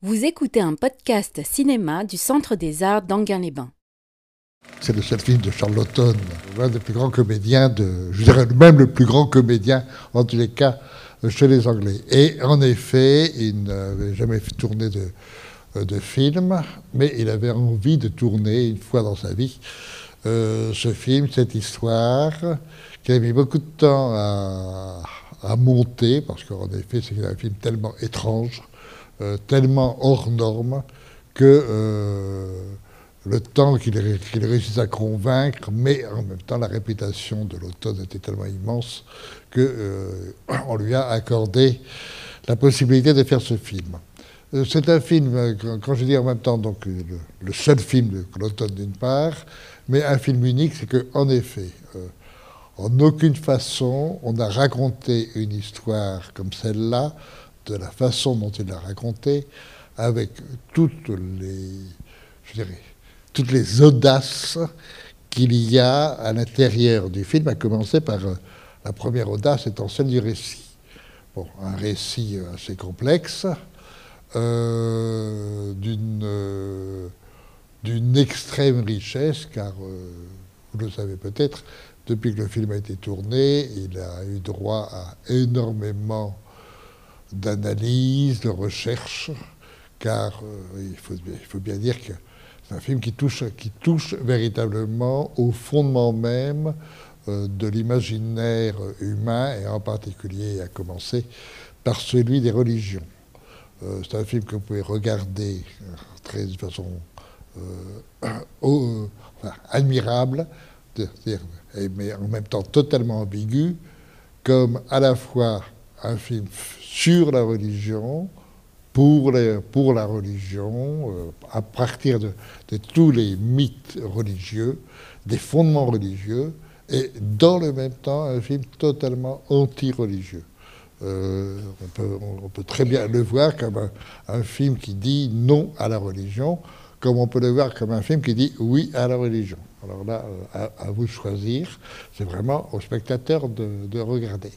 Vous écoutez un podcast cinéma du Centre des Arts d'Anguin-les-Bains. C'est le seul film de Charlotte l'un des plus grands comédiens, de, je dirais même le plus grand comédien, en tous les cas, chez les Anglais. Et en effet, il n'avait jamais fait tourner de, film, mais il avait envie de tourner une fois dans sa vie euh, ce film, cette histoire, qu'il a mis beaucoup de temps à, à monter, parce qu'en effet, c'est un film tellement étrange, euh, tellement hors norme que euh, le temps qu'il réussisse à convaincre, mais en même temps la réputation de l'automne était tellement immense qu'on euh, lui a accordé la possibilité de faire ce film. C'est un film, quand je dis en même temps, donc le, seul film de l'automne d'une part, mais un film unique, c'est qu'en effet, en aucune façon on a raconté une histoire comme celle-là de la façon dont il l'a raconté, avec toutes les, je dirais, toutes les audaces qu'il y a à l'intérieur du film, à commencer par euh, la première audace étant celle du récit. Bon, un récit assez complexe, euh, euh, d'une extrême richesse, car vous le savez peut-être, depuis que le film a été tourné, il a eu droit à énormément d'analyse, de recherche, car euh, il, faut, bien dire que c'est un film qui touche, qui touche véritablement au fondement même euh, de l'imaginaire humain, et en particulier à commencer par celui des religions. Euh, c'est un film que vous pouvez regarder très, de façon admirable, mais en même temps totalement ambigu, comme à la fois un film sur la religion, pour, pour la religion, euh, à partir de, tous les mythes religieux, des fondements religieux, et dans le même temps un film totalement anti-religieux. Euh, on, peut, très bien le voir comme un, film qui dit non à la religion, comme on peut le voir comme un film qui dit oui à la religion. Alors là, euh, à, vous choisir, c'est vraiment au spectateur de regarder.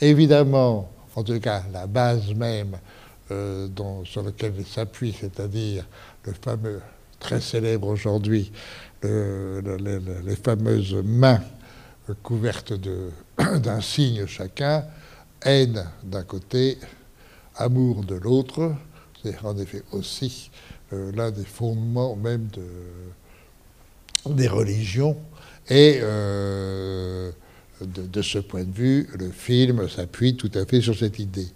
Évidemment, en tout cas la base même euh, sur laquelle il s'appuie, c'est-à-dire le fameux, très célèbre aujourd'hui, les fameuses mains couvertes d'un signe chacun, haine d'un côté, amour de l'autre, c'est en effet aussi euh, l'un des fondements même de, des religions. Et euh, de, ce point de vue, le film s'appuie tout à fait sur cette idée.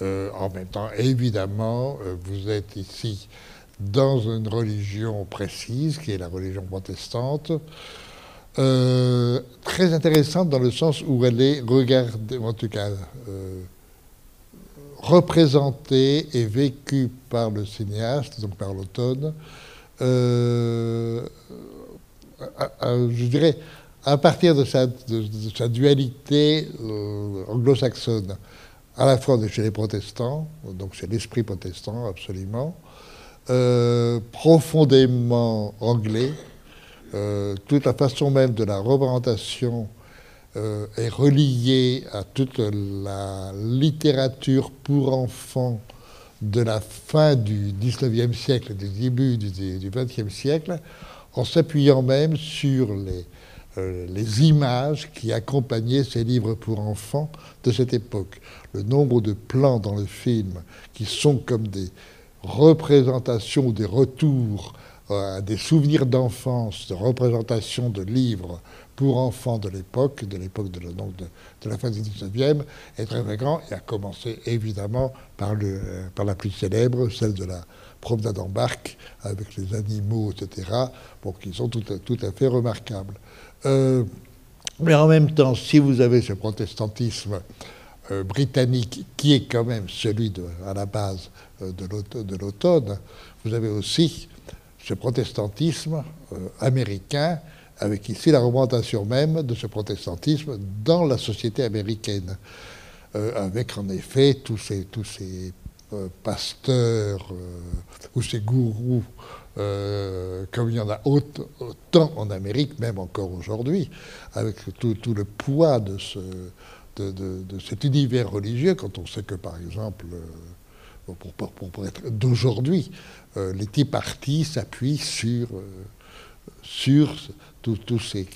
Euh, en même temps, évidemment, euh, vous êtes ici dans une religion précise, qui est la religion protestante, euh, très intéressante dans le sens où elle est regardée, en tout cas représentée et vécue par le cinéaste, donc par l'automne, je dirais, à partir de sa, dualité euh, anglo-saxonne, à la fois chez les protestants, donc c'est l'esprit protestant absolument, euh, profondément anglais, euh, toute la façon même de la représentation est reliée à toute la littérature pour enfants de la fin du 19e siècle, du début du, 20e siècle, en s'appuyant même sur les, euh, les images qui accompagnaient ces livres pour enfants de cette époque. Le nombre de plans dans le film qui sont comme des représentations ou des retours euh, à des souvenirs d'enfance, de représentations de livres pour enfants de l'époque, de l'époque de, la fin du 19e, est très fréquent et a commencé évidemment par, le, par la plus célèbre, celle de la promenade en barque avec les animaux, etc., bon, qui sont tout à fait remarquables. Euh, mais en même temps, si vous avez ce protestantisme euh, britannique qui est quand même celui à la base euh, de l'automne, vous avez aussi ce protestantisme américain avec ici la représentation même de ce protestantisme dans la société américaine, avec en effet tous ces, tous ces pasteurs ou ces gourous euh, comme il y en a autant en Amérique, même encore aujourd'hui, avec tout, le poids de, ce, de, cet univers religieux, quand on sait que, par exemple, pour, être d'aujourd'hui. les Tea Party s'appuient sur tous ces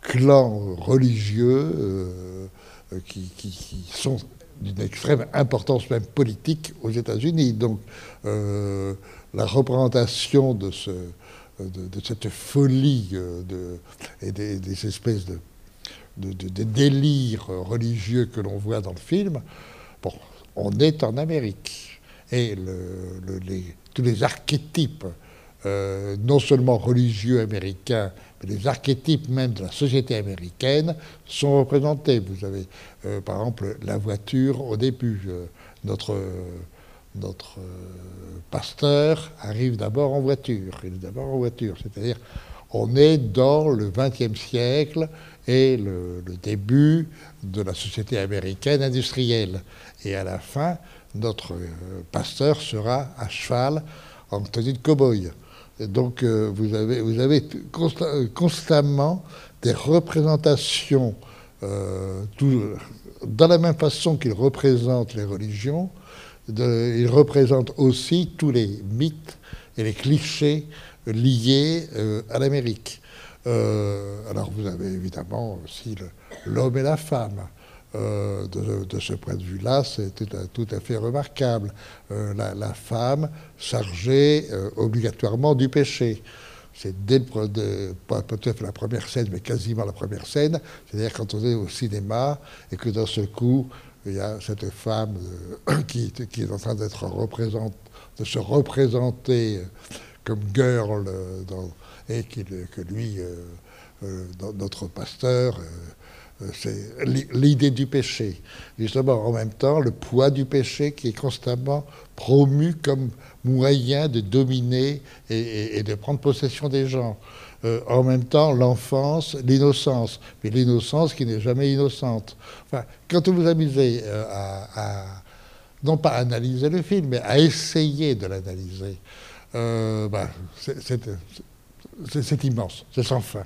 clans religieux qui, sont d'une extrême importance même politique aux États-Unis. Donc la représentation de ce, de, cette folie euh, de, et des, espèces de, de, délires religieux que l'on voit dans le film, bon, on est en Amérique. Et tous les archétypes, euh, non seulement religieux américains, mais les archétypes même de la société américaine sont représentés. Vous avez, euh, par exemple, la voiture au début. notre notre euh, pasteur arrive d'abord en voiture. Il est d'abord en voiture, c'est-à-dire on est dans le XXe siècle et le, début de la société américaine industrielle. Et à la fin, notre pasteur sera à cheval en tenue de cow-boy. Donc euh, vous avez, constamment des représentations dans la même façon qu'ils représentent les religions, il représente aussi tous les mythes et les clichés liés euh, à l'Amérique. Euh, alors vous avez évidemment aussi l'homme et la femme. Euh, de, ce point de vue-là, c'est tout, à fait remarquable. La, femme chargée obligatoirement du péché. C'est dès peut-être la première scène, mais quasiment la première scène. C'est-à-dire quand on est au cinéma et que d'un seul coup, il y a cette femme euh, qui, qui, est en train d'être de se représenter comme girl euh, et que lui, euh, notre pasteur, c'est l'idée du péché. Justement, en même temps, le poids du péché qui est constamment promu comme moyen de dominer et de prendre possession des gens. Euh, en même temps l'enfance, l'innocence, mais l'innocence qui n'est jamais innocente. Enfin, quand vous vous amusez euh, à, non pas analyser le film, mais à essayer de l'analyser, euh, bah, c'est immense, c'est sans fin.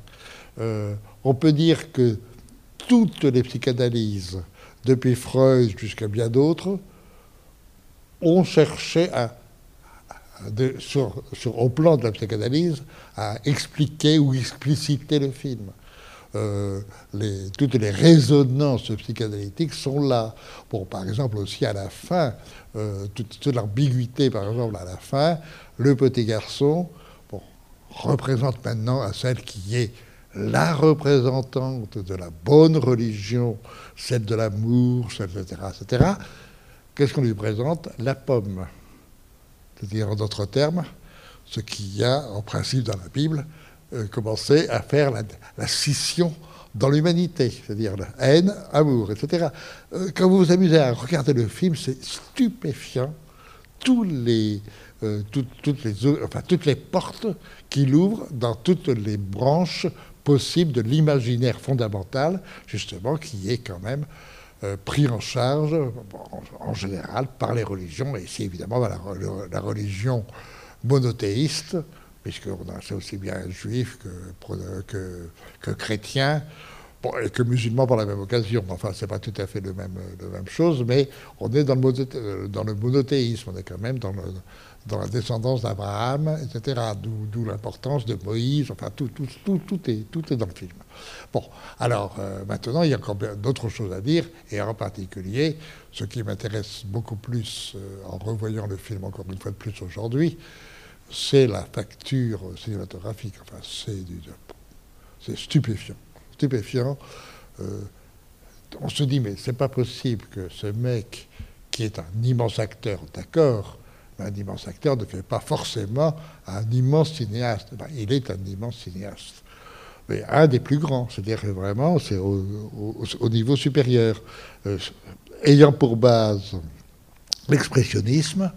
on peut dire que toutes les psychanalyses, depuis Freud jusqu'à bien d'autres, ont cherché à sur, au plan de la psychanalyse, à expliquer ou expliciter le film. Euh, toutes les résonances psychanalytiques sont là. Bon, par exemple, aussi à la fin, euh, toute, l'ambiguïté, par exemple, à la fin, le petit garçon bon, représente maintenant à celle qui est la représentante de la bonne religion, celle de l'amour, etc., etc. Qu'est-ce qu'on lui présente La pomme c'est-à-dire en d'autres termes, ce qui a en principe dans la Bible euh, commencé à faire la, scission dans l'humanité, c'est-à-dire la haine, amour, etc. Euh, quand vous vous amusez à regarder le film, c'est stupéfiant euh, toutes, les, toutes les portes qu'il ouvre dans toutes les branches possibles de l'imaginaire fondamental, justement, qui est quand même euh, pris en charge en, général par les religions, et c'est évidemment la, religion monothéiste, puisque c'est aussi bien juif que, chrétien, et que musulman par la même occasion. Enfin, c'est pas tout à fait le même, la même chose, mais on est dans le, dans le monothéisme, on est quand même dans le, dans la descendance d'Abraham, etc. D'où l'importance de Moïse, enfin tout, est dans le film. Bon, alors euh, maintenant, il y a encore d'autres choses à dire, et en particulier, ce qui m'intéresse beaucoup plus euh, en revoyant le film encore une fois de plus aujourd'hui, c'est la facture cinématographique. Enfin, c'est stupéfiant. Stupéfiant. Euh, on se dit, mais c'est pas possible que ce mec, qui est un immense acteur, d'accord, un immense acteur ne fait pas forcément un immense cinéaste. Il est un immense cinéaste. Mais un des plus grands, c'est-à-dire vraiment, c'est au, niveau supérieur. Euh, ayant pour base l'expressionnisme,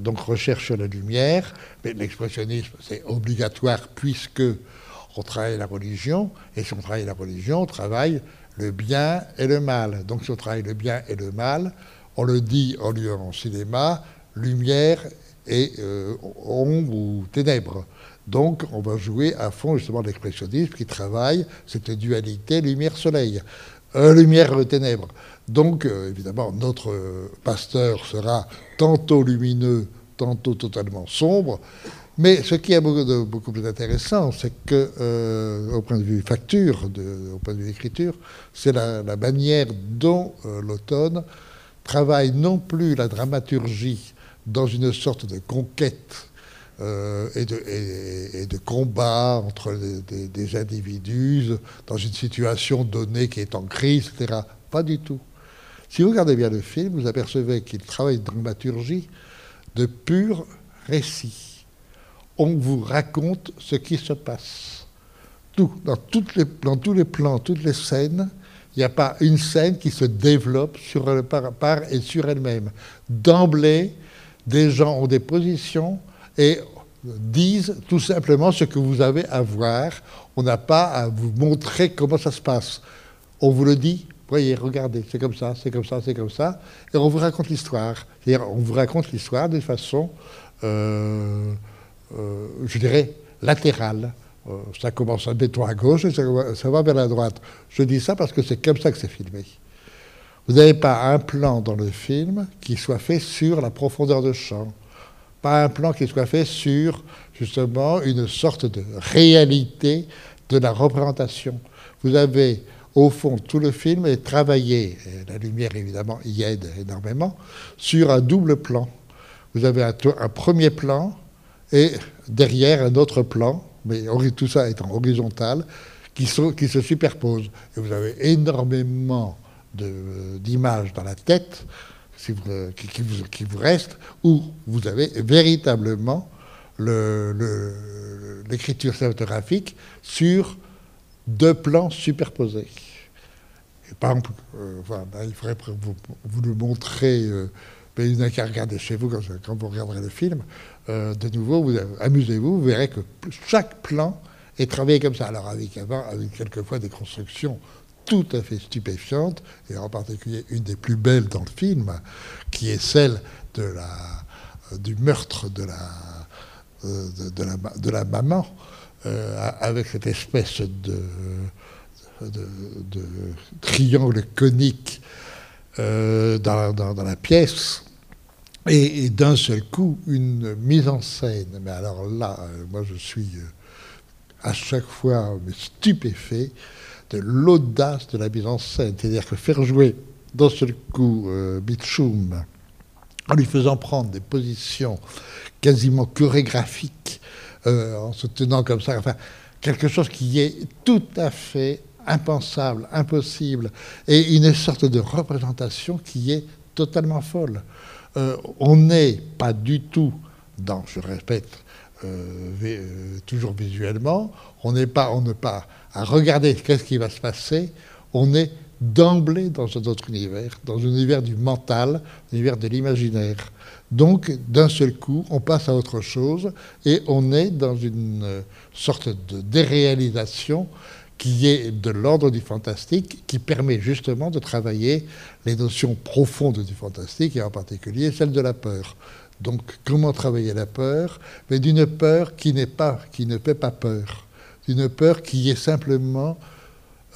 donc recherche la lumière, mais l'expressionnisme, c'est obligatoire puisque on travaille la religion, et si on travaille la religion, on travaille le bien et le mal. Donc si on travaille le bien et le mal, on le dit en lieu en cinéma, lumière et euh, ombre ou ténèbres. Donc on va jouer à fond justement l'expressionnisme qui travaille cette dualité lumière-soleil. lumière, ténèbres. Donc, évidemment, notre pasteur sera tantôt lumineux, tantôt totalement sombre. Mais ce qui est beaucoup, plus intéressant, c'est que, euh, au point de vue facture, au point de vue écriture, c'est la, manière dont euh, l'automne travaille non plus la dramaturgie dans une sorte de conquête euh, et, de, combat entre des, individus dans une situation donnée qui est en crise, etc. Pas du tout. Si vous regardez bien le film, vous apercevez qu'il travaille une dramaturgie de pur récit on vous raconte ce qui se passe. Tout, dans, toutes les, tous les plans, toutes les scènes, il n'y a pas une scène qui se développe par et sur elle-même. D'emblée, des gens ont des positions et disent tout simplement ce que vous avez à voir. On n'a pas à vous montrer comment ça se passe. On vous le dit, voyez, regardez, c'est comme ça, c'est comme ça, c'est comme ça, et on vous raconte l'histoire. C'est-à-dire, on vous raconte l'histoire de façon euh, euh, je dirais, latéral. Euh, ça commence béton à gauche et ça, va vers la droite. Je dis ça parce que c'est comme ça que c'est filmé. Vous n'avez pas un plan dans le film qui soit fait sur la profondeur de champ, pas un plan qui soit fait sur justement une sorte de réalité de la représentation. Vous avez au fond tout le film est travaillé, et la lumière évidemment y aide énormément, sur un double plan. Vous avez un premier plan et derrière un autre plan, mais tout ça étant horizontal, qui, qui se superpose. Et vous avez énormément d'images dans la tête qui, vous, qui, restent, où vous avez véritablement l'écriture cinématographique sur deux plans superposés. par exemple, euh, voilà, il faudrait vous, vous le montrer, euh, mais il n'y a qu'à regarder chez vous quand, vous regarderez le film. Euh, de nouveau, vous amusez-vous, vous verrez que chaque plan est travaillé comme ça. Alors avec, avec quelquefois des constructions tout à fait stupéfiantes, et en particulier une des plus belles dans le film, qui est celle de la, euh, du meurtre de la, euh, de, la, de la maman, avec cette espèce de, de, triangle conique dans, dans, la pièce et, d'un seul coup, une mise en scène. Mais alors là, euh, moi je suis euh, à chaque fois stupéfait de l'audace de la mise en scène. C'est-à-dire que faire jouer d'un seul coup euh, en lui faisant prendre des positions quasiment chorégraphiques, euh, en se tenant comme ça, enfin, quelque chose qui est tout à fait impensable, impossible, et une sorte de représentation qui est totalement folle. Euh, on n'est pas du tout dans, je répète, euh, toujours visuellement, on n'est pas, on pas à regarder qu'est-ce qui va se passer, on est d'emblée dans un autre univers, dans un univers du mental, un univers de l'imaginaire. Donc, d'un seul coup, on passe à autre chose et on est dans une sorte de déréalisation qui est de l'ordre du fantastique, qui permet justement de travailler les notions profondes du fantastique, et en particulier celle de la peur. Donc, comment travailler la peur Mais d'une peur qui, n'est pas, qui ne fait pas peur, d'une peur qui est simplement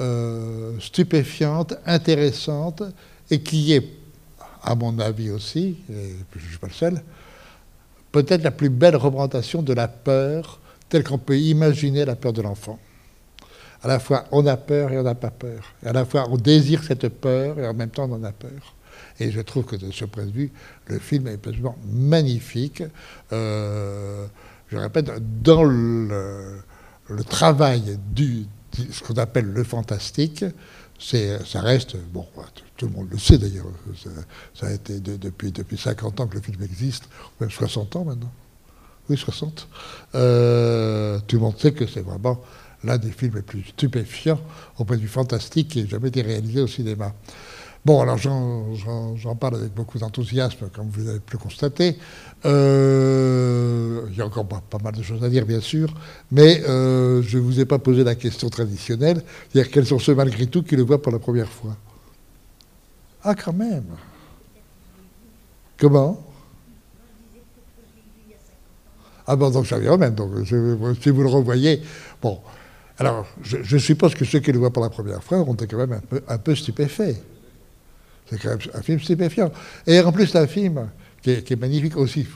euh, stupéfiante, intéressante, et qui est, à mon avis aussi, je ne suis pas le seul, peut-être la plus belle représentation de la peur telle qu'on peut imaginer la peur de l'enfant à la fois on a peur et on n'a pas peur. Et à la fois on désire cette peur et en même temps on en a peur. Et je trouve que de ce point de vue, le film est absolument magnifique. Euh, je répète, dans le, travail du, ce qu'on appelle le fantastique, ça reste, bon, tout le monde le sait d'ailleurs, ça, a été depuis, depuis 50 ans que le film existe, même 60 ans maintenant. Oui, 60. Euh, tout le monde sait que c'est vraiment l'un des films les plus stupéfiants au point de vue fantastique qui ait jamais été réalisé au cinéma. Bon, alors j'en parle avec beaucoup d'enthousiasme, comme vous avez pu constater. Euh, il y a encore pas, mal de choses à dire, bien sûr, mais euh, je ne vous ai pas posé la question traditionnelle, c'est-à-dire quels sont ceux, malgré tout, qui le voient pour la première fois Ah, quand même Comment? Ah bon, donc ça vient même. Donc, si vous le revoyez, bon, Alors, je, suppose que ceux qui le voient pour la première fois ont été quand même un peu stupéfaits. C'est quand même un film stupéfiant. Et en plus, un film qui est, magnifique aussi,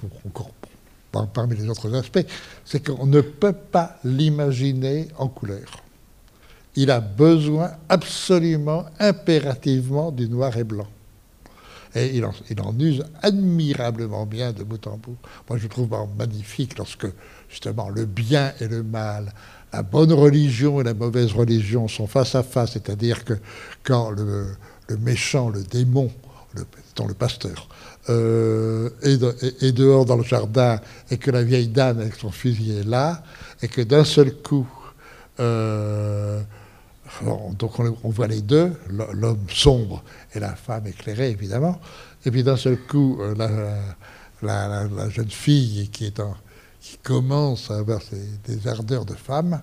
parmi les autres aspects, c'est qu'on ne peut pas l'imaginer en couleur. Il a besoin absolument, impérativement du noir et blanc. Et il en, use admirablement bien de bout en bout. Moi, je trouve magnifique lorsque, justement, le bien et le mal, la bonne religion et la mauvaise religion sont face à face, c'est-à-dire que quand le, méchant, le démon, le, le pasteur, euh, est, dehors dans le jardin et que la vieille dame avec son fusil est là, et que d'un seul coup, euh, donc on, voit les deux, l'homme sombre et la femme éclairée, évidemment. Et puis d'un seul coup, euh, la, jeune fille qui, est qui commence à avoir des ardeurs de femme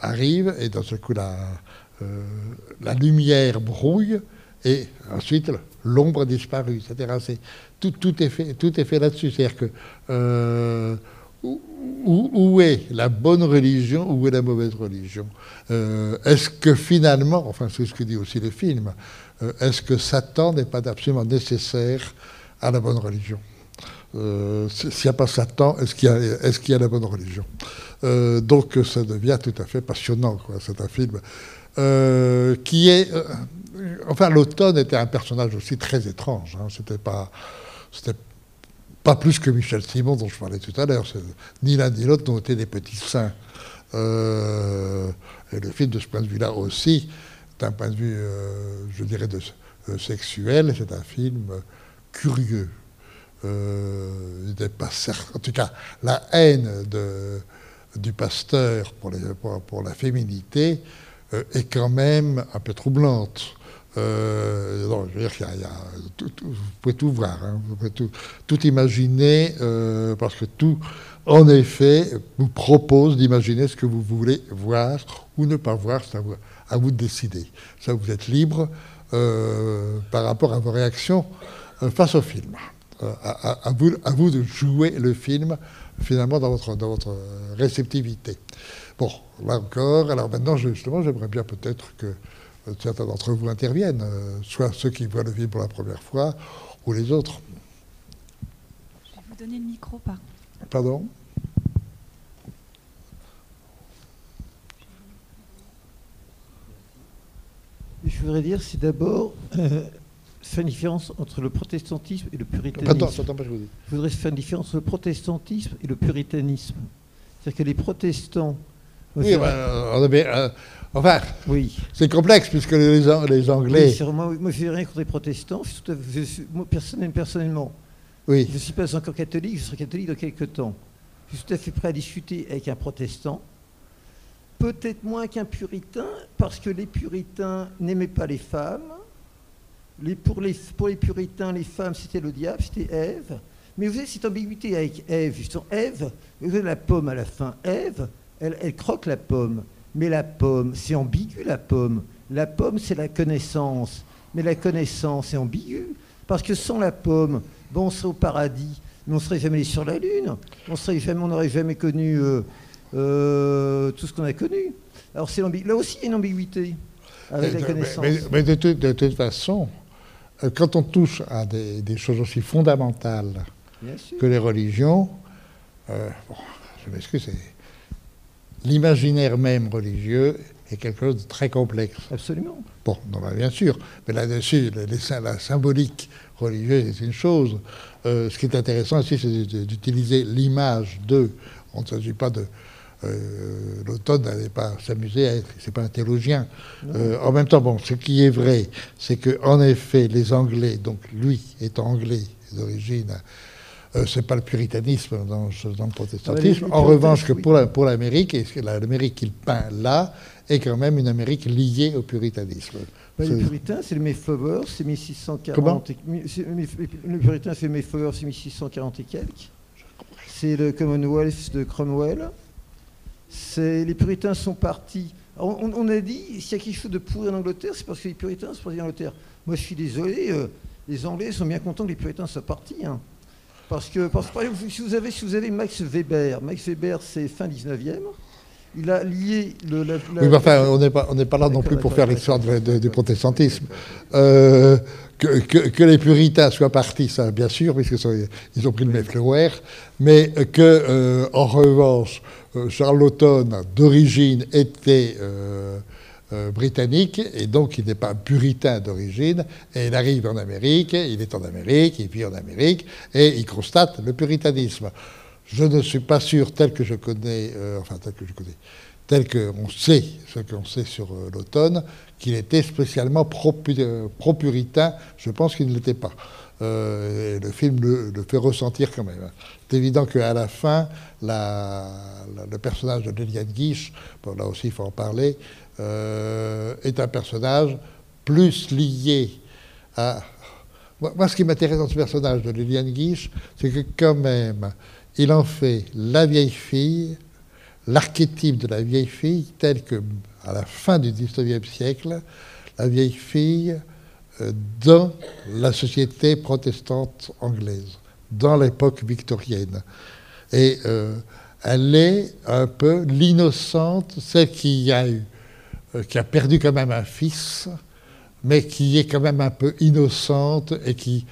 arrive, et d'un seul coup, la, la lumière brouille, et ensuite l'ombre a disparu, etc. Tout, tout, est fait, tout est fait là-dessus. C'est-à-dire que où, est la bonne religion, où est la mauvaise religion? Euh, Est-ce que finalement, enfin c'est ce que dit aussi le film, euh, est-ce que Satan n'est pas absolument nécessaire à la bonne religion? Euh, S'il n'y a pas Satan, est-ce qu'il y, y, a la bonne religion? Donc ça devient tout à fait passionnant. C'est un film qui est... enfin, l'automne était un personnage aussi très étrange. Hein. C'était pas... Pas plus que Michel Simon, dont je parlais tout à l'heure. Ni l'un ni l'autre n'ont été des petits saints. Euh, et le film, de ce point de vue-là aussi, d'un point de vue, euh, je dirais, euh, sexuel, c'est un film curieux. il pas. En tout cas, la haine du pasteur pour la féminité est quand même un peu troublante. Euh, je veux dire y a, vous pouvez tout voir, hein, vous pouvez tout, imaginer, euh, parce que tout, en effet, vous propose d'imaginer ce que vous voulez voir ou ne pas voir, c'est à vous, de décider. Ça, vous êtes libre euh, par rapport à vos réactions face au film. À, vous, à, vous, de jouer le film, finalement, dans votre, dans votre réceptivité. Bon, là encore, alors maintenant, justement, j'aimerais bien peut-être que certains d'entre vous interviennent, euh, soit ceux qui voient le film pour la première fois ou les autres. Je vais vous donner le micro, par Pardon? Je voudrais dire, c'est d'abord euh, faire une différence entre le protestantisme et le puritanisme. Attends, attends, je, vous dis. je voudrais faire une différence entre le protestantisme et le puritanisme. C'est-à-dire que les protestants. Oui, bah, on avait, euh, Enfin, oui. c'est complexe puisque les, les Anglais. Oui, moi, moi, je n'ai rien contre les protestants. moi, personnellement, oui. je ne suis pas encore catholique, je serai catholique dans quelques temps. Je suis tout à fait prêt à discuter avec un protestant. Peut-être moins qu'un puritain, parce que les puritains n'aimaient pas les femmes. Les, pour, les, pour les puritains, les femmes, c'était le diable, c'était Ève. Mais vous avez cette ambiguïté avec Ève. Justement, Ève, vous avez la pomme à la fin. Ève, elle, elle croque la pomme. Mais la pomme, c'est ambigu la pomme. La pomme, c'est la connaissance. Mais la connaissance est ambiguë. Parce que sans la pomme, bon, on serait au paradis, mais on ne serait jamais allé sur la Lune. On serait jamais, on n'aurait jamais connu euh, euh, tout ce qu'on a connu. Alors c'est là aussi, il y a une ambiguïté avec la connaissance. Mais, de, toute façon, euh, quand on touche à des, choses aussi fondamentales que les religions, bon, je m'excuse, c'est l'imaginaire même religieux est quelque chose de très complexe. Absolument. Bon, non, bah, bien sûr, mais là-dessus, la symbolique religieuse est une chose. Euh, ce qui est intéressant aussi, c'est d'utiliser l'image de. On ne s'agit pas de. Euh, L'automne n'allait pas s'amuser à être, c'est pas un théologien. Euh, en même temps, bon, ce qui est vrai, c'est que en effet, les Anglais, donc lui étant anglais d'origine, euh, c'est pas le puritanisme dans, le protestantisme. en revanche, que pour l'Amérique, l'Amérique qu'il peint là est quand même une Amérique liée au puritanisme. les puritains, c'est le Mayflower, c'est 1640. le puritain, c'est Mayflower, c'est 1640 et quelques. C'est le Commonwealth de Cromwell. Les puritains sont partis. On, a dit, s'il y a quelque chose de pourri en Angleterre, c'est parce que les puritains sont partis en Angleterre. Moi, je suis désolé, euh, les Anglais sont bien contents que les puritains soient partis. Hein. Parce que, parce que si, vous avez, si vous avez Max Weber, Max Weber c'est fin 19e, il a lié le. oui, mais enfin, on n'est pas, on pas là non plus pour faire l'histoire du protestantisme. Euh, que, les puritains soient partis, ça, bien sûr, puisqu'ils ont pris le Mayflower, mais que, euh, en revanche, euh, Charlottone, d'origine, était britannique, et donc il n'est pas puritain d'origine, et il arrive en Amérique, il est en Amérique, il vit en Amérique, et il constate le puritanisme. Je ne suis pas sûr, tel que je connais, euh, enfin tel que je connais, tel qu'on sait, ce qu'on sait sur euh, l'automne, qu'il était spécialement euh, pro-puritain. je pense qu'il ne l'était pas. le film le, fait ressentir quand même. C'est évident qu'à la fin, le personnage de Liliane Guiche, bon, là aussi il faut en parler, est un personnage plus lié à... Moi, ce qui m'intéresse dans ce personnage de Liliane Guiche, c'est que quand même, il en fait la vieille fille, l'archétype de la vieille fille, tel que, à la fin du XIXe siècle, la vieille fille euh, dans la société protestante anglaise, dans l'époque victorienne. Et euh, elle est un peu l'innocente, celle qui a eu, euh, qui a perdu quand même un fils, mais qui est quand même un peu innocente et qui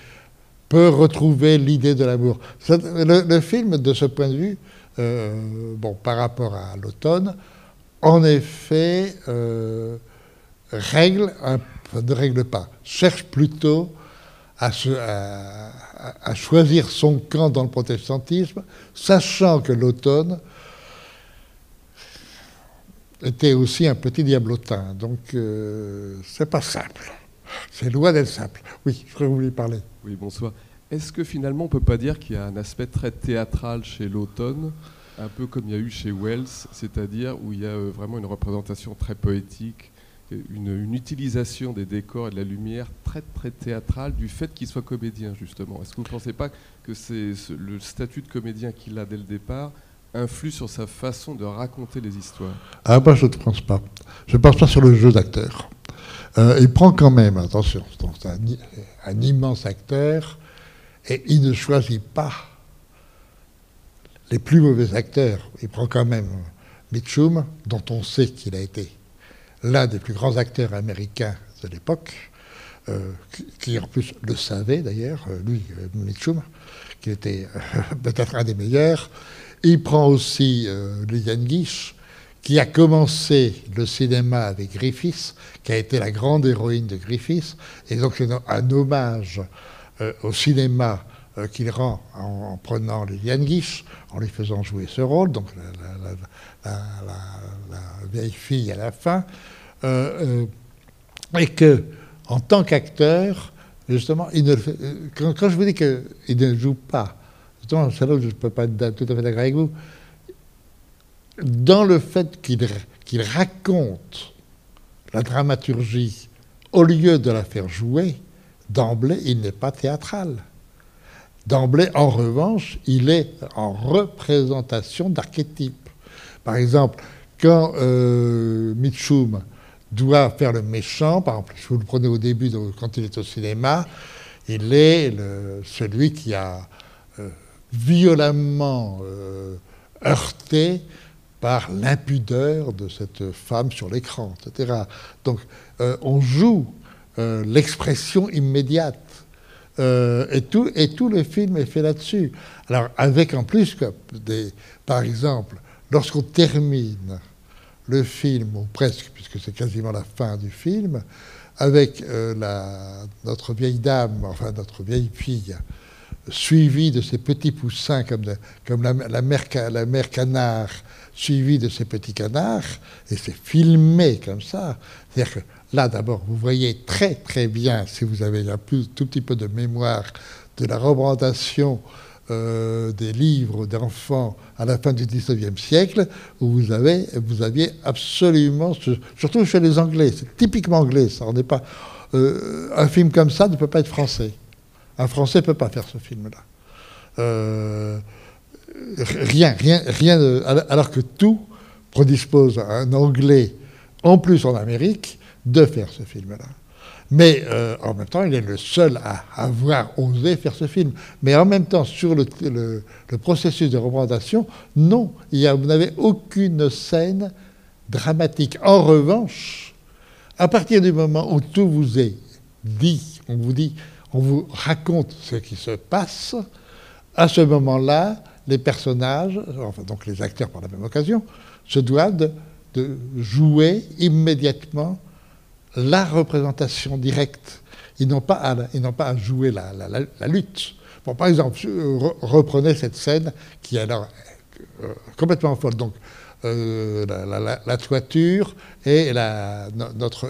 peut retrouver l'idée de l'amour. Le, film, de ce point de vue, euh, bon, par rapport à l'automne, en effet, règle, ne règle pas, cherche plutôt à, choisir son camp dans le protestantisme, sachant que l'automne était aussi un petit diablotin. Donc, euh, c'est pas simple. C'est loin d'être simple. Oui, je voulais parler. Oui, bonsoir. Est-ce que finalement on peut pas dire qu'il y a un aspect très théâtral chez l'automne, un peu comme il y a eu chez Wells, c'est-à-dire où il y a euh, vraiment une représentation très poétique, une, utilisation des décors et de la lumière très très théâtrale du fait qu'il soit comédien justement. Est-ce que vous ne pensez pas que c'est le statut de comédien qu'il a dès le départ influe sur sa façon de raconter les histoires? Ah moi je ne pense pas. Je ne pense pas sur le jeu d'acteur. Euh, il prend quand même, attention, c'est un, immense acteur, et il ne choisit pas les plus mauvais acteurs. Il prend quand même Mitchum, dont on sait qu'il a été l'un des plus grands acteurs américains de l'époque, euh, qui, en plus le savait d'ailleurs, euh, lui, Mitchum, qui était peut-être un des meilleurs. Il prend aussi Liliane Guiche, qui a commencé le cinéma avec Griffiths, qui a été la grande héroïne de Griffiths, et donc un hommage euh, au cinéma euh, qu'il rend en, prenant Liliane Guiche, en lui faisant jouer ce rôle, donc la, vieille fille à la fin, euh, et que en tant qu'acteur, justement, il ne quand, je vous dis qu'il ne joue pas, justement, où je ne peux pas être tout à fait d'accord avec vous, dans le fait qu'il raconte la dramaturgie au lieu de la faire jouer, d'emblée, il n'est pas théâtral. D'emblée, en revanche, il est en représentation d'archétypes. Par exemple, quand euh, doit faire le méchant, par exemple, si vous le prenez au début, quand il est au cinéma, il est celui qui a euh, violemment euh, heurté par l'impudeur de cette femme sur l'écran, etc. Donc euh, on joue l'expression immédiate. Euh, et, tout, le film est fait là-dessus. Alors avec en plus, des, par exemple, lorsqu'on termine le film, ou presque, puisque c'est quasiment la fin du film, avec la, notre vieille dame, enfin notre vieille fille, suivie de ses petits poussins comme, la, mère, la mère canard, suivi de ces petits canards, et c'est filmé comme ça. C'est-à-dire que là, d'abord, vous voyez très très bien, si vous avez un tout petit peu de mémoire, de la représentation euh, des livres d'enfants à la fin du XIXe siècle, où vous, avez, vous aviez absolument, surtout chez les Anglais, c'est typiquement anglais, ça. Pas, euh, un film comme ça ne peut pas être français. Un Français ne peut pas faire ce film-là. Euh, rien, rien, rien, alors que tout prédispose un Anglais, en plus en Amérique, de faire ce film-là. Mais euh, en même temps, il est le seul à avoir osé faire ce film. Mais en même temps, sur le, processus de représentation, non, il y a, vous n'avez aucune scène dramatique. En revanche, à partir du moment où tout vous est dit, on vous dit, on vous raconte ce qui se passe, à ce moment-là, les personnages, enfin donc les acteurs par la même occasion, se doivent de jouer immédiatement la représentation directe. Ils n'ont pas, à, pas à jouer la, lutte. Par exemple, reprenez cette scène qui est alors euh, complètement folle. Donc, euh, la, toiture et, notre,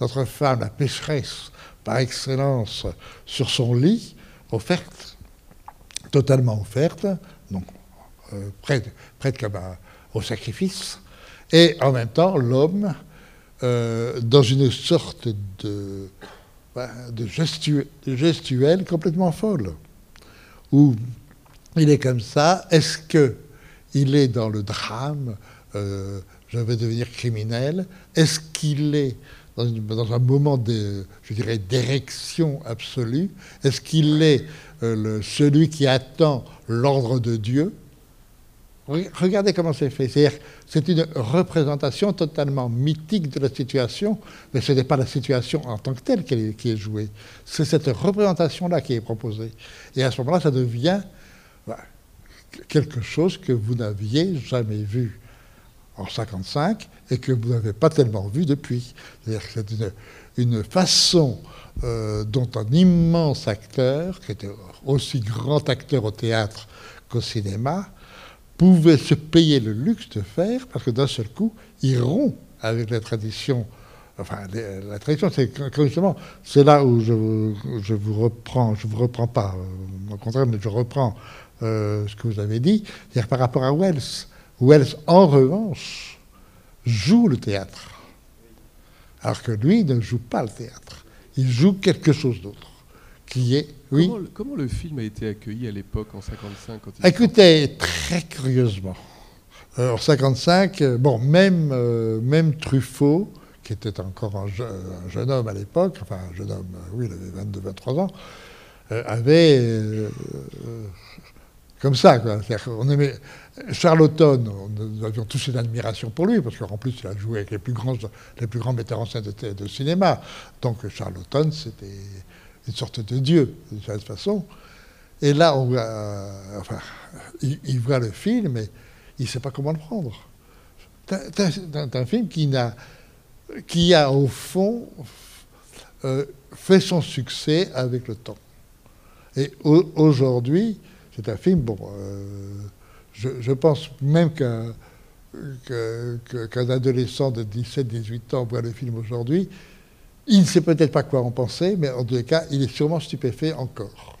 notre femme, la pécheresse par excellence, sur son lit, offerte, totalement offerte, donc euh, prête, prête comme au sacrifice, et en même temps l'homme euh, dans une sorte de, bah, de, gestuelle complètement folle, où il est comme ça. Est-ce que il est dans le drame euh, Je vais devenir criminel. Est-ce qu'il est dans, dans, un moment de, je dirais, d'érection absolue Est-ce qu'il est euh, celui qui attend l'ordre de Dieu Regardez comment c'est fait. C'est une représentation totalement mythique de la situation, mais ce n'est pas la situation en tant que telle qui est, jouée. C'est cette représentation-là qui est proposée. Et à ce moment-là, ça devient bah, quelque chose que vous n'aviez jamais vu en 55 et que vous n'avez pas tellement vu depuis. C'est-à-dire c'est une, façon euh, dont un immense acteur, qui était aussi grand acteur au théâtre qu'au cinéma, pouvait se payer le luxe de faire, parce que d'un seul coup, il rompt avec la tradition. Enfin, la tradition, c'est justement, c'est là où je, je, vous reprends, je vous reprends pas, euh, au contraire, mais je reprends euh, ce que vous avez dit, c'est-à-dire par rapport à Wells. Wells, en revanche, joue le théâtre, alors que lui ne joue pas le théâtre. Il joue quelque chose d'autre qui est. Oui. Comment, le film a été accueilli à l'époque, en 55 Écoutez, très curieusement. Euh, en 55, euh, bon, même, euh, même Truffaut, qui était encore un, jeune homme à l'époque, enfin un jeune homme, oui, il avait 22-23 ans, avait. comme ça, quoi. On aimait. Charlotton, nous avions tous une admiration pour lui, parce qu'en plus, il a joué avec les plus grands, les plus grands metteurs en scène de, de cinéma. Donc Charlotton, c'était une sorte de Dieu, de cette façon. Et là, on enfin, il, voit le film et il ne sait pas comment le prendre. C'est un, film qui, a, au fond, euh, fait son succès avec le temps. Et aujourd'hui, c'est un film, bon, euh, je, pense même qu'un adolescent de 17-18 ans voit le film aujourd'hui, il ne sait peut-être pas quoi en penser, mais en tous les cas, il est sûrement stupéfait encore.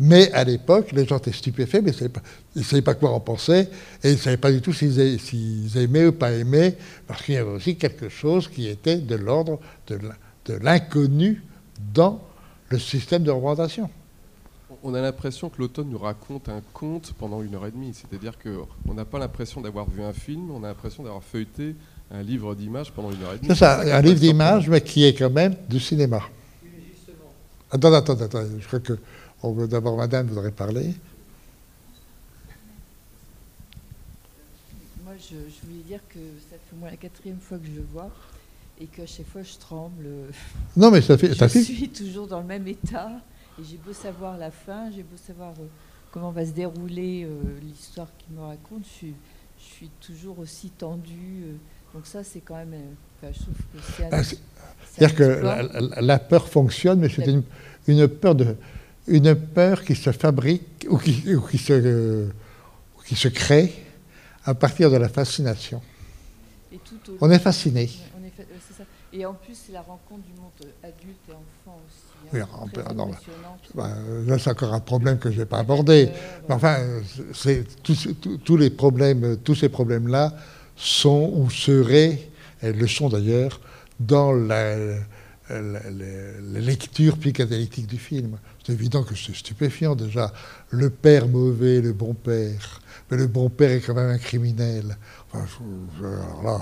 Mais à l'époque, les gens étaient stupéfaits, mais ils ne savaient pas quoi en penser, et ils ne savaient pas du tout s'ils aimaient ou pas aimaient, parce qu'il y avait aussi quelque chose qui était de l'ordre de l'inconnu dans le système de représentation. On a l'impression que l'automne nous raconte un conte pendant une heure et demie, c'est-à-dire qu'on n'a pas l'impression d'avoir vu un film, on a l'impression d'avoir feuilleté un livre d'images pendant une heure et demie. C'est ça, un livre d'images, mais qui est quand même du cinéma. Attends, attends, attends, je crois que on veut d'abord Madame voudrait parler. Moi, je, voulais dire que ça fait au moins la quatrième fois que je le vois et qu'à chaque fois je tremble. Non, mais ça fait. Je suis toujours dans le même état et j'ai beau savoir la fin, j'ai beau savoir euh, comment va se dérouler euh, l'histoire qu'il me raconte, je suis, je suis toujours aussi tendue. Euh, donc ça, c'est quand même... Euh, je trouve que c'est... Ah, c'est-à-dire que la, peur fonctionne, mais c'est une, peur de, une peur qui se fabrique ou qui, qui, se, qui se crée à partir de la fascination. on est fasciné. Euh, ça. Et en plus, c'est la rencontre du monde adulte et enfant aussi. Hein, oui, non, bah, là, c'est encore un problème que je ne vais pas aborder. Mais enfin, c'est tous les problèmes, tous ces problèmes-là sont ou seraient, elles le sont d'ailleurs, dans la, lecture psychanalytique du film. C'est évident que c'est stupéfiant déjà. Le père mauvais, le bon père. Mais le bon père est quand même un criminel. alors là,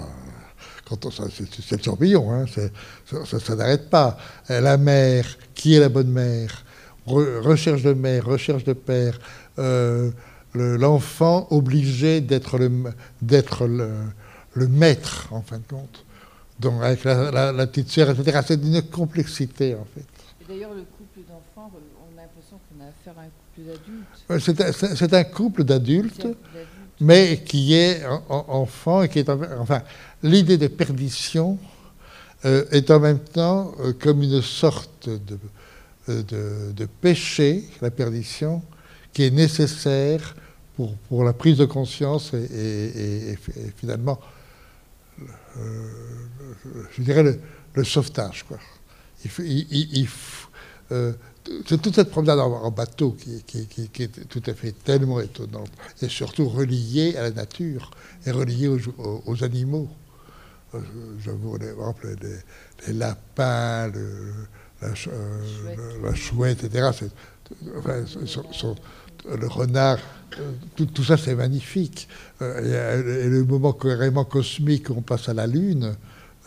c'est le champignon, hein, ça, n'arrête pas. La mère, qui est la bonne mère? Recherche de mère, recherche de père. L'enfant obligé d'être le, le, le, maître, en fin de compte. Donc, avec la, la petite sœur, etc. C'est d'une complexité, en fait. D'ailleurs, le couple d'enfants, on a l'impression qu'on a affaire à un couple d'adultes. C'est un, couple d'adultes, mais qui est enfant et qui est enfin l'idée de perdition euh, est en même temps euh, comme une sorte de, euh, de, de, péché, la perdition, qui est nécessaire pour, pour la prise de conscience et, finalement, je dirais, le, sauvetage. Quoi. Il, il, euh, c'est toute cette promenade en, bateau qui, est tout à fait tellement étonnante, et surtout reliée à la nature, et reliée aux, animaux. Euh, je vous exemple, les, lapins, la, chouette, etc. le renard, euh, tout, ça c'est magnifique. et, le moment carrément cosmique où on passe à la Lune,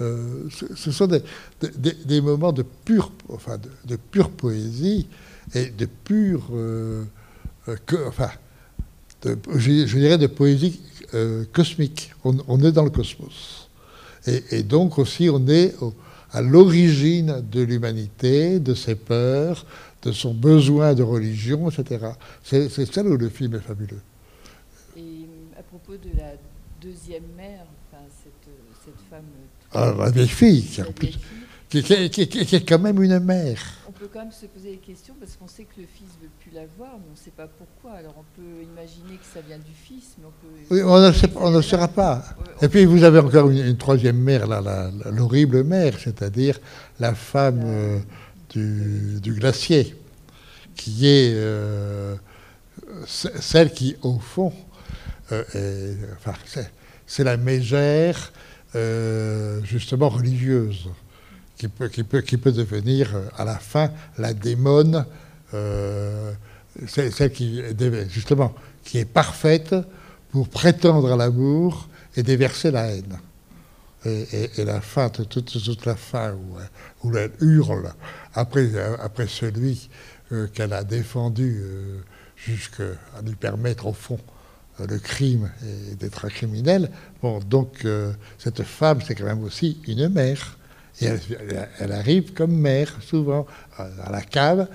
euh, ce, sont des, moments de pure, enfin, de, pure poésie et de pure, euh, euh, enfin, je, dirais de poésie cosmique. On, est dans le cosmos. Et, donc aussi, on est à l'origine de l'humanité, de ses peurs, de son besoin de religion, etc. C'est ça où le film est fabuleux. Et à propos de la deuxième mère, enfin, cette, cette femme ah, la vieille fille, qui, est quand même une mère. On peut quand même se poser des questions parce qu'on sait que le fils ne veut plus la voir, mais on ne sait pas pourquoi. Alors on peut imaginer que ça vient du fils, mais on peut. Oui, on ne, sait, on ne saura pas. Et puis vous avez encore une, troisième mère, l'horrible mère, c'est-à-dire la femme euh, du, glacier, qui est euh, celle qui, au fond, euh, c'est la mégère euh, justement religieuse, qui peut, devenir à la fin la démone, celle qui, justement, qui est parfaite pour prétendre à l'amour et déverser la haine. Et, la fin, toute, la fin où, elle hurle après, après celui qu'elle a défendu jusqu'à lui permettre, au fond, euh, le crime et d'être un criminel. Bon, donc euh, cette femme, c'est quand même aussi une mère. Et elle, arrive comme mère, souvent, à la cave.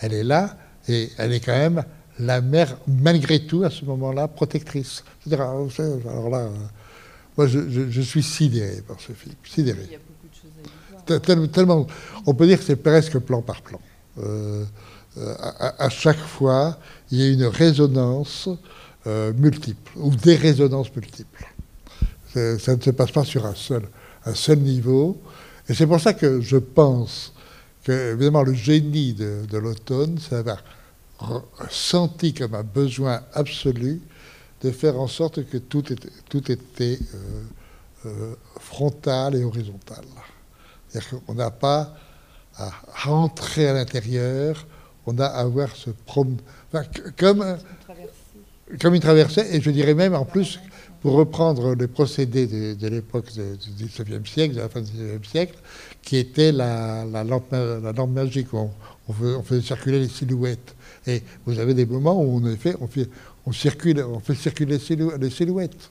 Elle est là et elle est quand même la mère, malgré tout, à ce moment-là, protectrice. Alors là, euh, moi, je, suis sidéré par ce film. Sidéré. Il y a beaucoup de choses à y Tellement, on peut dire que c'est presque plan par plan. à, à, chaque fois, il y a une résonance euh, multiples, ou des résonances multiples. Ça ne se passe pas sur un seul, un seul niveau. Et c'est pour ça que je pense que, évidemment, le génie de, l'automne, ça va senti comme un besoin absolu de faire en sorte que tout était, tout était euh, euh, frontal et horizontal. C'est-à-dire qu'on n'a pas à rentrer à l'intérieur, on a à avoir ce promenade. comme comme il traversait, et je dirais même en plus, pour reprendre les procédés de, l'époque du XIXe siècle, de la fin du XIXe siècle, qui était la, lampe, la lampe magique, où on, faisait circuler les silhouettes. Et vous avez des moments où on, fait, on, fait, on, circule, on fait circuler les silhouettes.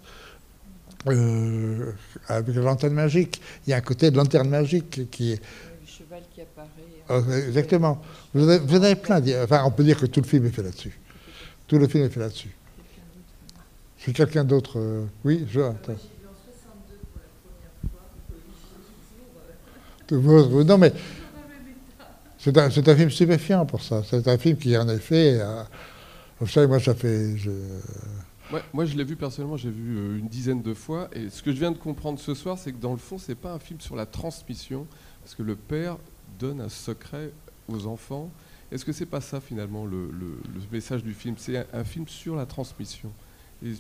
Euh, avec la lanterne magique. Il y a un côté de lanterne magique qui est. Le cheval qui apparaît. Euh, exactement. Vous avez, vous avez plein. Enfin, on peut dire que tout le film est fait là-dessus. Tout le film est fait là-dessus. C'est quelqu'un d'autre. Euh, oui, je. Attends. Non, mais c'est un, un, film stupéfiant pour ça. C'est un film qui, en effet, vous savez, moi, ça fait. Je... moi, je l'ai vu personnellement, j'ai vu euh, une dizaine de fois. Et ce que je viens de comprendre ce soir, c'est que dans le fond, c'est pas un film sur la transmission, parce que le père donne un secret aux enfants. Est-ce que c'est pas ça finalement le, message du film? C'est un, film sur la transmission. Et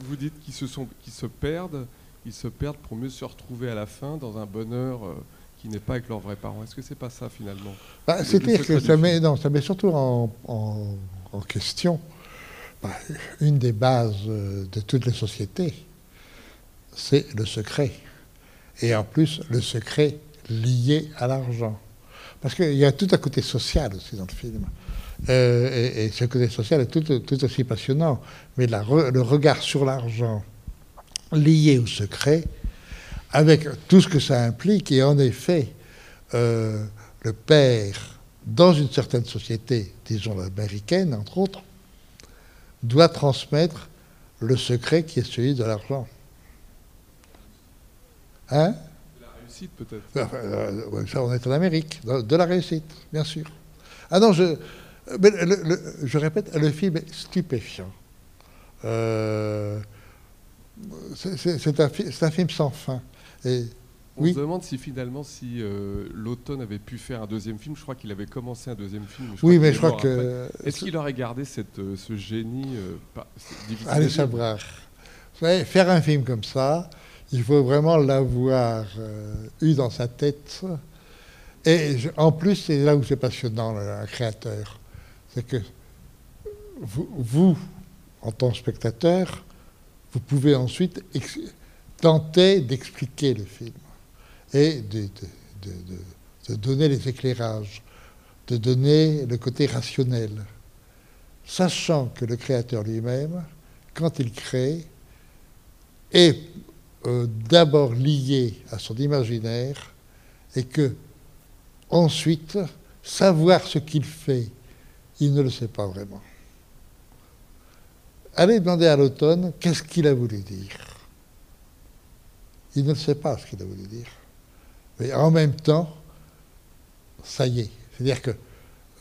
vous dites qu'ils se, sont, qu'ils se perdent, ils se perdent pour mieux se retrouver à la fin dans un bonheur euh, qui n'est pas avec leurs vrais parents. Est-ce que c'est pas ça finalement? Bah, C'est-à-dire que ça met, non, ça met surtout en, en, question bah, une des bases euh, de toutes les sociétés, c'est le secret. et en plus le secret lié à l'argent. Parce qu'il y a tout un côté social aussi dans le film. Euh, et, ce côté social est tout, aussi passionnant. Mais le regard sur l'argent lié au secret, avec tout ce que ça implique, et en effet, euh, le père, dans une certaine société, disons américaine entre autres, doit transmettre le secret qui est celui de l'argent. Hein? De la réussite peut-être. Euh, ça, on est en Amérique, de la réussite, bien sûr. Ah non, je, je répète, le film est stupéfiant. Euh, c'est un, un, film sans fin. Et, on se demande si finalement, si euh, l'automne avait pu faire un deuxième film. Je crois qu'il avait commencé un deuxième film. oui, mais je crois que. Est-ce qu'il aurait gardé cette, euh, ce génie Allez savoir. Vous savez, faire un film comme ça, il faut vraiment l'avoir eu dans sa tête. Et en plus, c'est là où c'est passionnant, un créateur. C'est que vous, vous, en tant que spectateur, vous pouvez ensuite tenter d'expliquer le film et de, donner les éclairages, de donner le côté rationnel, sachant que le créateur lui-même, quand il crée, est euh, d'abord lié à son imaginaire et que ensuite, savoir ce qu'il fait, il ne le sait pas vraiment. Allez demander à l'automne qu'est-ce qu'il a voulu dire? Il ne sait pas ce qu'il a voulu dire. Mais en même temps, ça y est. C'est-à-dire que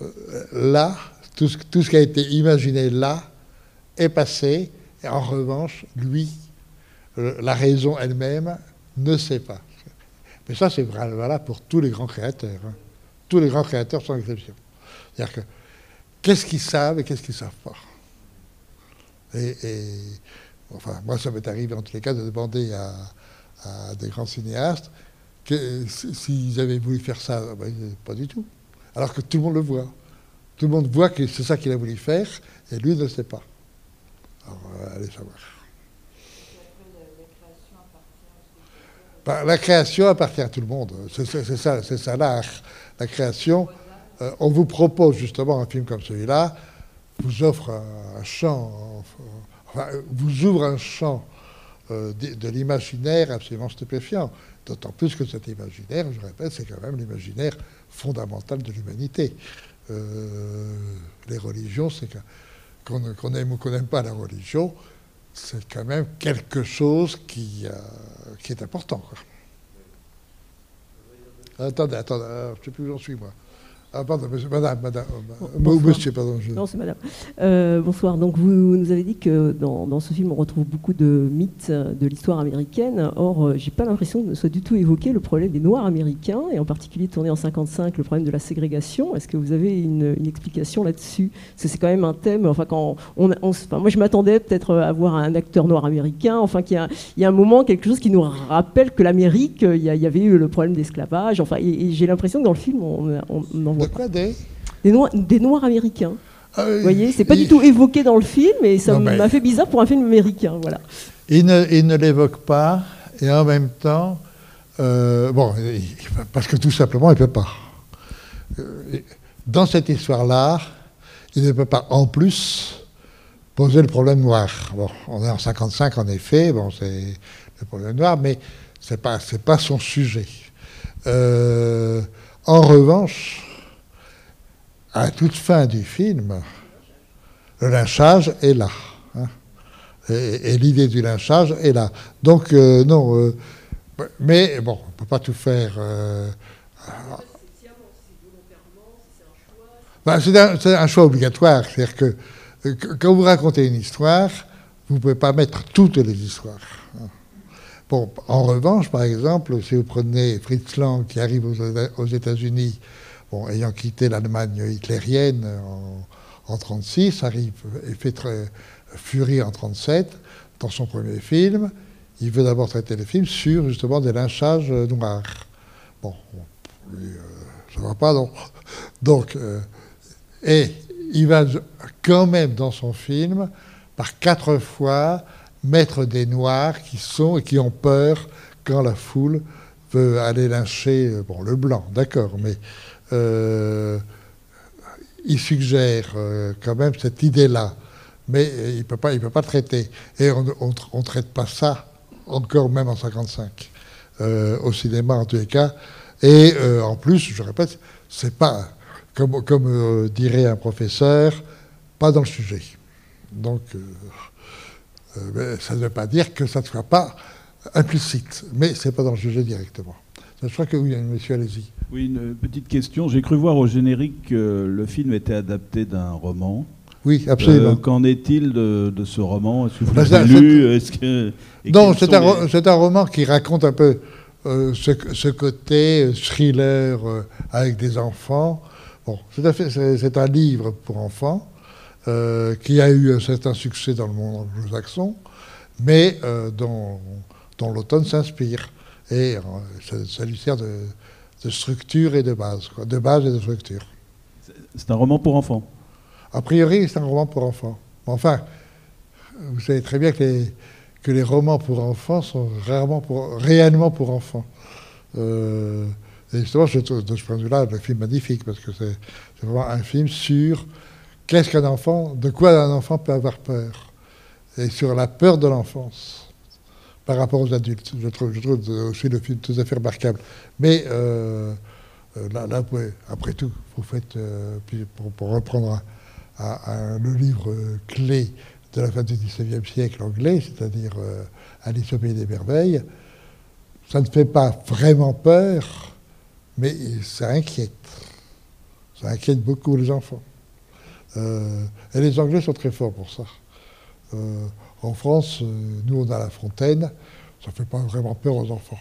euh, là, tout ce, qui a été imaginé là est passé. Et en revanche, lui, euh, la raison elle-même, ne sait pas. Mais ça, c'est valable pour tous les grands créateurs. Hein. Tous les grands créateurs sans exception. C'est-à-dire que qu'est-ce qu'ils savent et qu'est-ce qu'ils ne savent pas? Et, enfin, moi, ça m'est arrivé en tous les cas de demander à, des grands cinéastes s'ils avaient voulu faire ça, ben, pas du tout. Alors que tout le monde le voit. Tout le monde voit que c'est ça qu'il a voulu faire, et lui ne sait pas. Alors, euh, allez savoir. la création appartient à tout le monde. C'est ça, c'est ça l'art. La création. Euh, on vous propose justement un film comme celui-là, vous offre un, champ, vous ouvre un champ euh, de, l'imaginaire absolument stupéfiant. D'autant plus que cet imaginaire, je répète, c'est quand même l'imaginaire fondamental de l'humanité. Euh, les religions, c'est qu'on aime ou qu'on n'aime pas la religion, c'est quand même quelque chose qui, euh, qui est important. Attendez, attendez, je ne sais plus où j'en suis moi. Ah, pardon, madame, madame, monsieur, pardon. Non, c'est madame. Euh, bonsoir. Donc, vous nous avez dit que dans, dans, ce film, on retrouve beaucoup de mythes de l'histoire américaine. Or, euh, j'ai pas l'impression que ne soit du tout évoqué le problème des Noirs américains, et en particulier tourné en 55, le problème de la ségrégation. Est-ce que vous avez une, une explication là-dessus? Parce que c'est quand même un thème. Enfin, quand on, enfin, moi, je m'attendais peut-être à voir un acteur noir américain. Enfin, qu'il y, a un moment, quelque chose qui nous rappelle que l'Amérique, il y, avait eu le problème d'esclavage. Enfin, et, j'ai l'impression que dans le film, on, on, on en voit des des, noirs, américains. Ah Vous voyez, c'est pas du tout évoqué dans le film et ça m'a fait bizarre pour un film américain. Voilà. Il ne, l'évoque pas et en même temps, euh, bon, parce que tout simplement, il ne peut pas. Euh, dans cette histoire-là, il ne peut pas en plus poser le problème noir. Bon, on est en 55 en effet, bon, c'est le problème noir, mais ce n'est pas, pas son sujet. Euh, en revanche, à toute fin du film, le lynchage est là. Hein. et, l'idée du lynchage est là. Donc, euh, non. Euh, mais bon, on ne peut pas tout faire. Euh, ben, c'est un, choix obligatoire. C'est-à-dire que, quand vous racontez une histoire, vous ne pouvez pas mettre toutes les histoires. Hein. Bon, en revanche, par exemple, si vous prenez Fritz Lang qui arrive aux États-Unis ayant quitté l'Allemagne hitlérienne en 1936, arrive et fait très Fury en 1937, dans son premier film. Il veut d'abord traiter le film sur justement des lynchages noirs. Bon, euh, ça ne va pas, non. Donc, euh, et il va quand même dans son film, par quatre fois, mettre des noirs qui sont et qui ont peur quand la foule veut aller lyncher bon, le blanc, d'accord, mais il suggère quand même cette idée-là, mais il ne peut, pas, peut pas traiter. Et on ne traite pas ça encore même en 55, au cinéma en tous les cas. Et en plus, je répète, c'est pas, comme, dirait un professeur, pas dans le sujet. Donc, euh, ça ne veut pas dire que ça ne soit pas implicite, mais ce n'est pas dans le sujet directement. Je crois que oui, monsieur, allez-y. Oui, une petite question. J'ai cru voir au générique que le film était adapté d'un roman. Oui, absolument. Euh, qu'en est-il de, ce roman? Est-ce que vous ben, l'avez lu? que, Non, c'est un, roman qui raconte un peu euh, ce, côté thriller avec des enfants. Bon, c'est un livre pour enfants. Euh, qui a eu un certain succès dans le monde anglo-saxon, mais euh, dont, l'automne s'inspire. Et euh, ça, lui sert de, structure et de base, de base et de structure. C'est un roman pour enfants A priori, c'est un roman pour enfants. Enfin, vous savez très bien que les, que les romans pour enfants sont rarement pour, réellement pour enfants. et justement, je trouve de ce point de vue-là le film magnifique, parce que c'est vraiment un film sur Qu'est-ce qu'un enfant De quoi un enfant peut avoir peur Et sur la peur de l'enfance par rapport aux adultes. Je trouve, aussi le film tout à fait remarquable. Mais euh, euh, là, après tout, vous faites, euh, pour, reprendre le livre clé de la fin du XIXe siècle anglais, c'est-à-dire Alice au pays des merveilles, ça ne fait pas vraiment peur, mais ça inquiète. Ça inquiète beaucoup les enfants. Et les Anglais sont très forts pour ça. Euh, en France, euh, nous, on a la fontaine, ça ne fait pas vraiment peur aux enfants.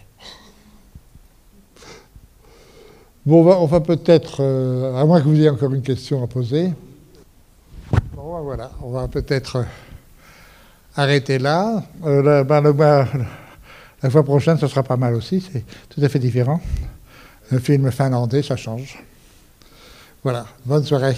Bon, on va, peut-être, à moins que vous ayez encore une question à poser. Bon, ben voilà, on va peut-être arrêter là. Ben, la fois prochaine, ce sera pas mal aussi, c'est tout à fait différent. Un film finlandais, ça change. Voilà, bonne soirée.